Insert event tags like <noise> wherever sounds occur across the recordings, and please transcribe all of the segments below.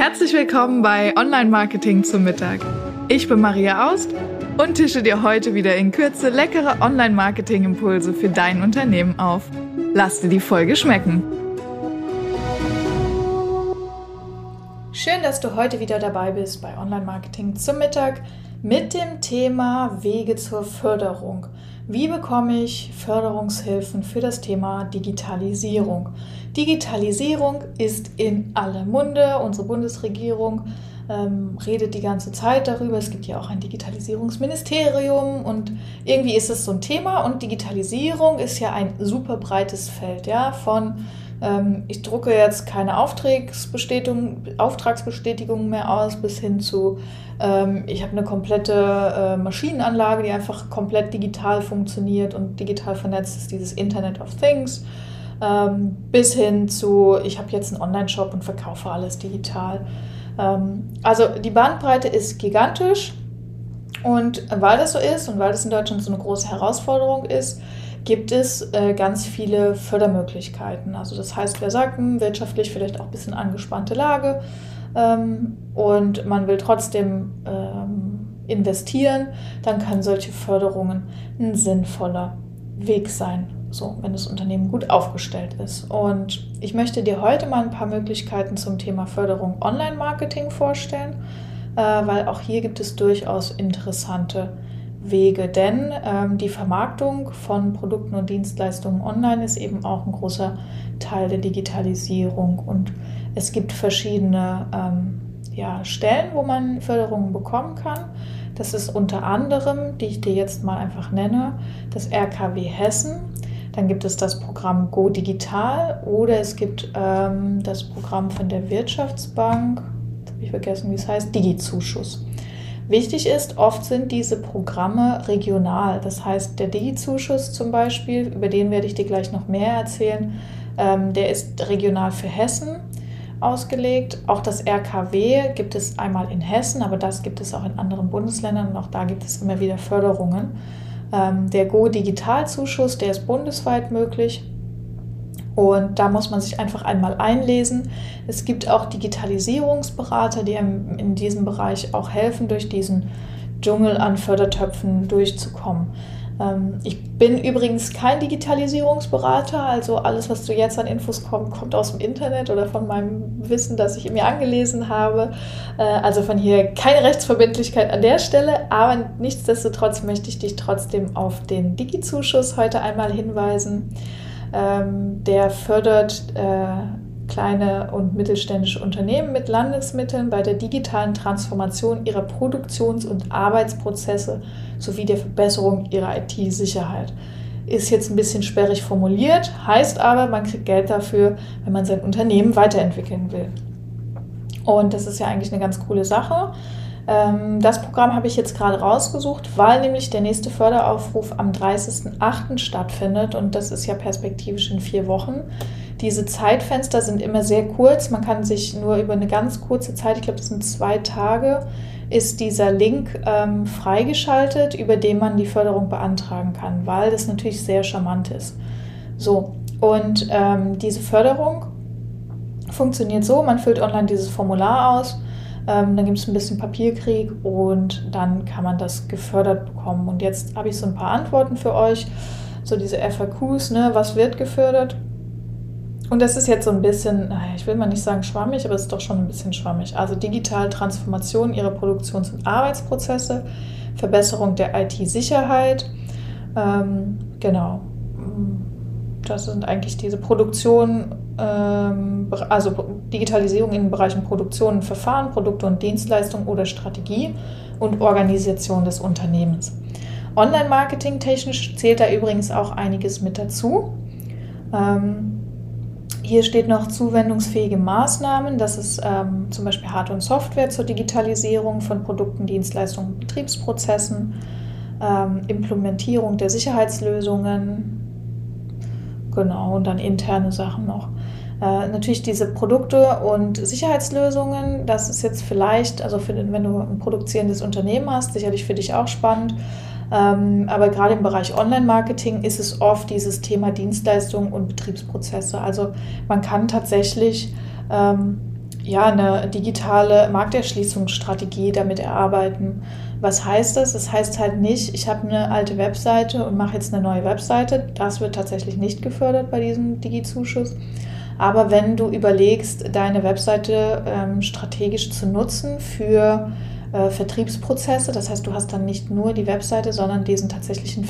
Herzlich willkommen bei Online Marketing zum Mittag. Ich bin Maria Aust und tische dir heute wieder in Kürze leckere Online Marketing Impulse für dein Unternehmen auf. Lass dir die Folge schmecken. Schön, dass du heute wieder dabei bist bei Online Marketing zum Mittag mit dem Thema Wege zur Förderung. Wie bekomme ich Förderungshilfen für das Thema Digitalisierung? Digitalisierung ist in aller Munde. Unsere Bundesregierung ähm, redet die ganze Zeit darüber. Es gibt ja auch ein Digitalisierungsministerium und irgendwie ist es so ein Thema. Und Digitalisierung ist ja ein super breites Feld, ja, von ähm, ich drucke jetzt keine Auftragsbestätigung, Auftragsbestätigung mehr aus, bis hin zu, ähm, ich habe eine komplette äh, Maschinenanlage, die einfach komplett digital funktioniert und digital vernetzt ist, dieses Internet of Things, ähm, bis hin zu, ich habe jetzt einen Online-Shop und verkaufe alles digital. Ähm, also die Bandbreite ist gigantisch. Und weil das so ist und weil das in Deutschland so eine große Herausforderung ist, gibt es äh, ganz viele Fördermöglichkeiten. Also das heißt, wir sagten, wirtschaftlich vielleicht auch ein bisschen angespannte Lage ähm, und man will trotzdem ähm, investieren, dann kann solche Förderungen ein sinnvoller Weg sein, so wenn das Unternehmen gut aufgestellt ist. Und ich möchte dir heute mal ein paar Möglichkeiten zum Thema Förderung Online-Marketing vorstellen, äh, weil auch hier gibt es durchaus interessante Wege, denn ähm, die Vermarktung von Produkten und Dienstleistungen online ist eben auch ein großer Teil der Digitalisierung und es gibt verschiedene ähm, ja, Stellen, wo man Förderungen bekommen kann. Das ist unter anderem, die ich dir jetzt mal einfach nenne, das RKW Hessen. Dann gibt es das Programm Go Digital oder es gibt ähm, das Programm von der Wirtschaftsbank, jetzt habe ich vergessen, wie es heißt, Digi-Zuschuss. Wichtig ist, oft sind diese Programme regional. Das heißt, der Digi-Zuschuss zum Beispiel, über den werde ich dir gleich noch mehr erzählen, ähm, der ist regional für Hessen ausgelegt. Auch das RKW gibt es einmal in Hessen, aber das gibt es auch in anderen Bundesländern und auch da gibt es immer wieder Förderungen. Ähm, der Go-Digital-Zuschuss, der ist bundesweit möglich. Und da muss man sich einfach einmal einlesen. Es gibt auch Digitalisierungsberater, die in diesem Bereich auch helfen, durch diesen Dschungel an Fördertöpfen durchzukommen. Ähm, ich bin übrigens kein Digitalisierungsberater, also alles, was du jetzt an Infos kommt, kommt aus dem Internet oder von meinem Wissen, das ich mir angelesen habe. Äh, also von hier keine Rechtsverbindlichkeit an der Stelle, aber nichtsdestotrotz möchte ich dich trotzdem auf den Digi-Zuschuss heute einmal hinweisen. Ähm, der fördert äh, kleine und mittelständische Unternehmen mit Landesmitteln bei der digitalen Transformation ihrer Produktions- und Arbeitsprozesse sowie der Verbesserung ihrer IT-Sicherheit. Ist jetzt ein bisschen sperrig formuliert, heißt aber, man kriegt Geld dafür, wenn man sein Unternehmen weiterentwickeln will. Und das ist ja eigentlich eine ganz coole Sache. Ähm, das Programm habe ich jetzt gerade rausgesucht, weil nämlich der nächste Förderaufruf am 30.08. stattfindet und das ist ja perspektivisch in vier Wochen. Diese Zeitfenster sind immer sehr kurz. Man kann sich nur über eine ganz kurze Zeit, ich glaube, das sind zwei Tage, ist dieser Link ähm, freigeschaltet, über den man die Förderung beantragen kann, weil das natürlich sehr charmant ist. So, und ähm, diese Förderung funktioniert so, man füllt online dieses Formular aus ähm, dann gibt es ein bisschen Papierkrieg und dann kann man das gefördert bekommen. Und jetzt habe ich so ein paar Antworten für euch. So diese FAQs, ne, was wird gefördert? Und das ist jetzt so ein bisschen, ich will mal nicht sagen schwammig, aber es ist doch schon ein bisschen schwammig. Also digitale Transformation ihrer Produktions- und Arbeitsprozesse, Verbesserung der IT-Sicherheit, ähm, genau. Das sind eigentlich diese Produktion ähm, also Digitalisierung in den Bereichen Produktion Verfahren, Produkte und Dienstleistungen oder Strategie und Organisation des Unternehmens. Online-Marketing technisch zählt da übrigens auch einiges mit dazu. Ähm, hier steht noch zuwendungsfähige Maßnahmen. Das ist ähm, zum Beispiel Hard- und Software zur Digitalisierung von Produkten, Dienstleistungen, Betriebsprozessen, ähm, Implementierung der Sicherheitslösungen, genau, und dann interne Sachen noch. Äh, natürlich diese Produkte und Sicherheitslösungen, das ist jetzt vielleicht, also für wenn du ein produzierendes Unternehmen hast, sicherlich für dich auch spannend. Ähm, aber gerade im Bereich Online-Marketing ist es oft dieses Thema Dienstleistungen und Betriebsprozesse. Also man kann tatsächlich ähm, ja, eine digitale Markterschließungsstrategie damit erarbeiten. Was heißt das? Das heißt halt nicht, ich habe eine alte Webseite und mache jetzt eine neue Webseite. Das wird tatsächlich nicht gefördert bei diesem Digi-Zuschuss. Aber wenn du überlegst, deine Webseite ähm, strategisch zu nutzen für äh, Vertriebsprozesse, das heißt, du hast dann nicht nur die Webseite, sondern diesen tatsächlichen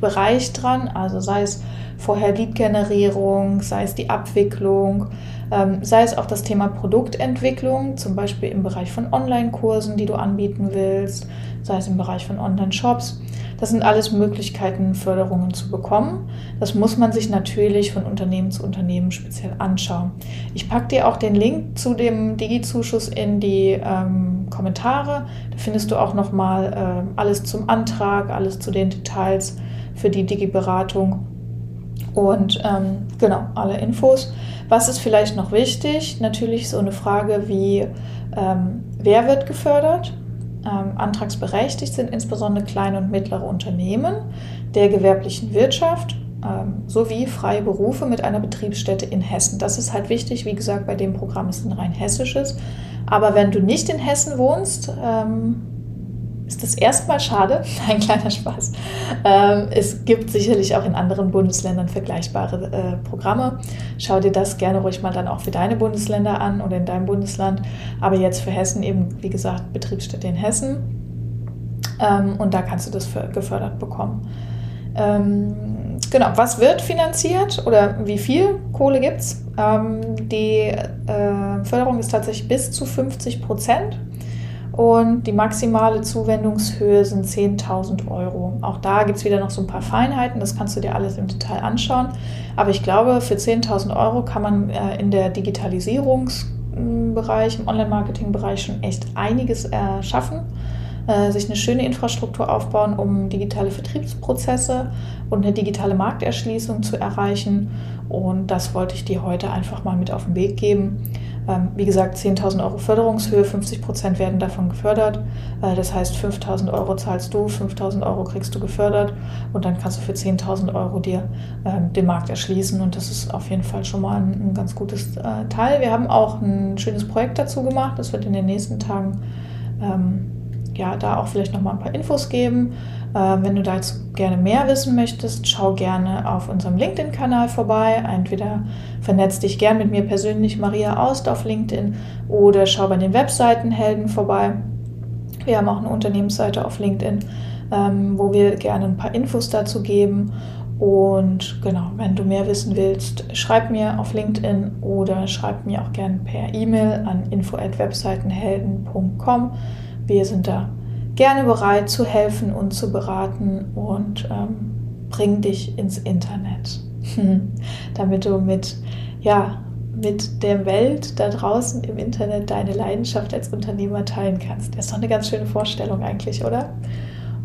Vertriebsbereich dran, also sei es vorher Lead-Generierung, sei es die Abwicklung, ähm, sei es auch das Thema Produktentwicklung, zum Beispiel im Bereich von Online-Kursen, die du anbieten willst, sei es im Bereich von Online-Shops. Das sind alles Möglichkeiten, Förderungen zu bekommen. Das muss man sich natürlich von Unternehmen zu Unternehmen speziell anschauen. Ich packe dir auch den Link zu dem Digi-Zuschuss in die ähm, Kommentare. Da findest du auch nochmal äh, alles zum Antrag, alles zu den Details für die Digi-Beratung und ähm, genau alle Infos. Was ist vielleicht noch wichtig? Natürlich so eine Frage wie, ähm, wer wird gefördert? ähm, antragsberechtigt sind insbesondere kleine und mittlere Unternehmen der gewerblichen Wirtschaft ähm, sowie freie Berufe mit einer Betriebsstätte in Hessen. Das ist halt wichtig. Wie gesagt, bei dem Programm ist ein rein hessisches. Aber wenn du nicht in Hessen wohnst, ähm, ist das erstmal schade. <laughs> Ein kleiner Spaß. Ähm, es gibt sicherlich auch in anderen Bundesländern vergleichbare äh, Programme. Schau dir das gerne ruhig mal dann auch für deine Bundesländer an oder in deinem Bundesland. Aber jetzt für Hessen eben, wie gesagt, Betriebsstätte in Hessen. Ähm, und da kannst du das gefördert bekommen. Ähm, genau, was wird finanziert oder wie viel Kohle gibt es? die äh, Förderung ist tatsächlich bis zu 50 Prozent und die maximale Zuwendungshöhe sind 10.000 Euro. Auch da gibt es wieder noch so ein paar Feinheiten, das kannst du dir alles im Detail anschauen. Aber ich glaube, für 10.000 Euro kann man äh, in der Digitalisierungsbereich, im Online-Marketing-Bereich schon echt einiges erschaffen. Äh, sich eine schöne Infrastruktur aufbauen, um digitale Vertriebsprozesse und eine digitale Markterschließung zu erreichen. Und das wollte ich dir heute einfach mal mit auf den Weg geben. Ähm, wie gesagt, 10.000 Euro Förderungshöhe, 50 Prozent werden davon gefördert. Äh, das heißt, 5.000 Euro zahlst du, 5.000 Euro kriegst du gefördert und dann kannst du für 10.000 Euro dir ähm, den Markt erschließen und das ist auf jeden Fall schon mal ein, ganz gutes äh, Teil. Wir haben auch ein schönes Projekt dazu gemacht. Das wird in den nächsten Tagen ähm, ja, da auch vielleicht noch mal ein paar Infos geben. Äh, wenn du dazu gerne mehr wissen möchtest, schau gerne auf unserem LinkedIn-Kanal vorbei. Entweder vernetz dich gern mit mir persönlich, Maria Aust, auf LinkedIn oder schau bei den Webseitenhelden vorbei. Wir haben auch eine Unternehmensseite auf LinkedIn, ähm, wo wir gerne ein paar Infos dazu geben. Und genau, wenn du mehr wissen willst, schreib mir auf LinkedIn oder schreib mir auch gerne per E-Mail an info@webseitenhelden.com. Wir sind da gerne bereit zu helfen und zu beraten und ähm, bring dich ins Internet, damit du mit, ja, mit der Welt da draußen im Internet deine Leidenschaft als Unternehmer teilen kannst. Das ist doch eine ganz schöne Vorstellung eigentlich, oder?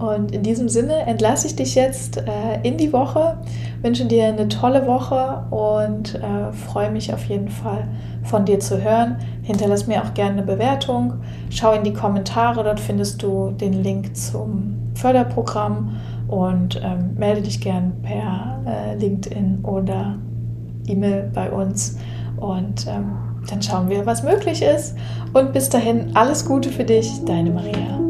Und in diesem Sinne entlasse ich dich jetzt äh, in die Woche, wünsche dir eine tolle Woche und äh, freue mich auf jeden Fall von dir zu hören. Hinterlass mir auch gerne eine Bewertung. Schau in die Kommentare, dort findest du den Link zum Förderprogramm und ähm, melde dich gern per äh, LinkedIn oder E-Mail bei uns und ähm, dann schauen wir, was möglich ist. Und bis dahin alles Gute für dich, deine Maria.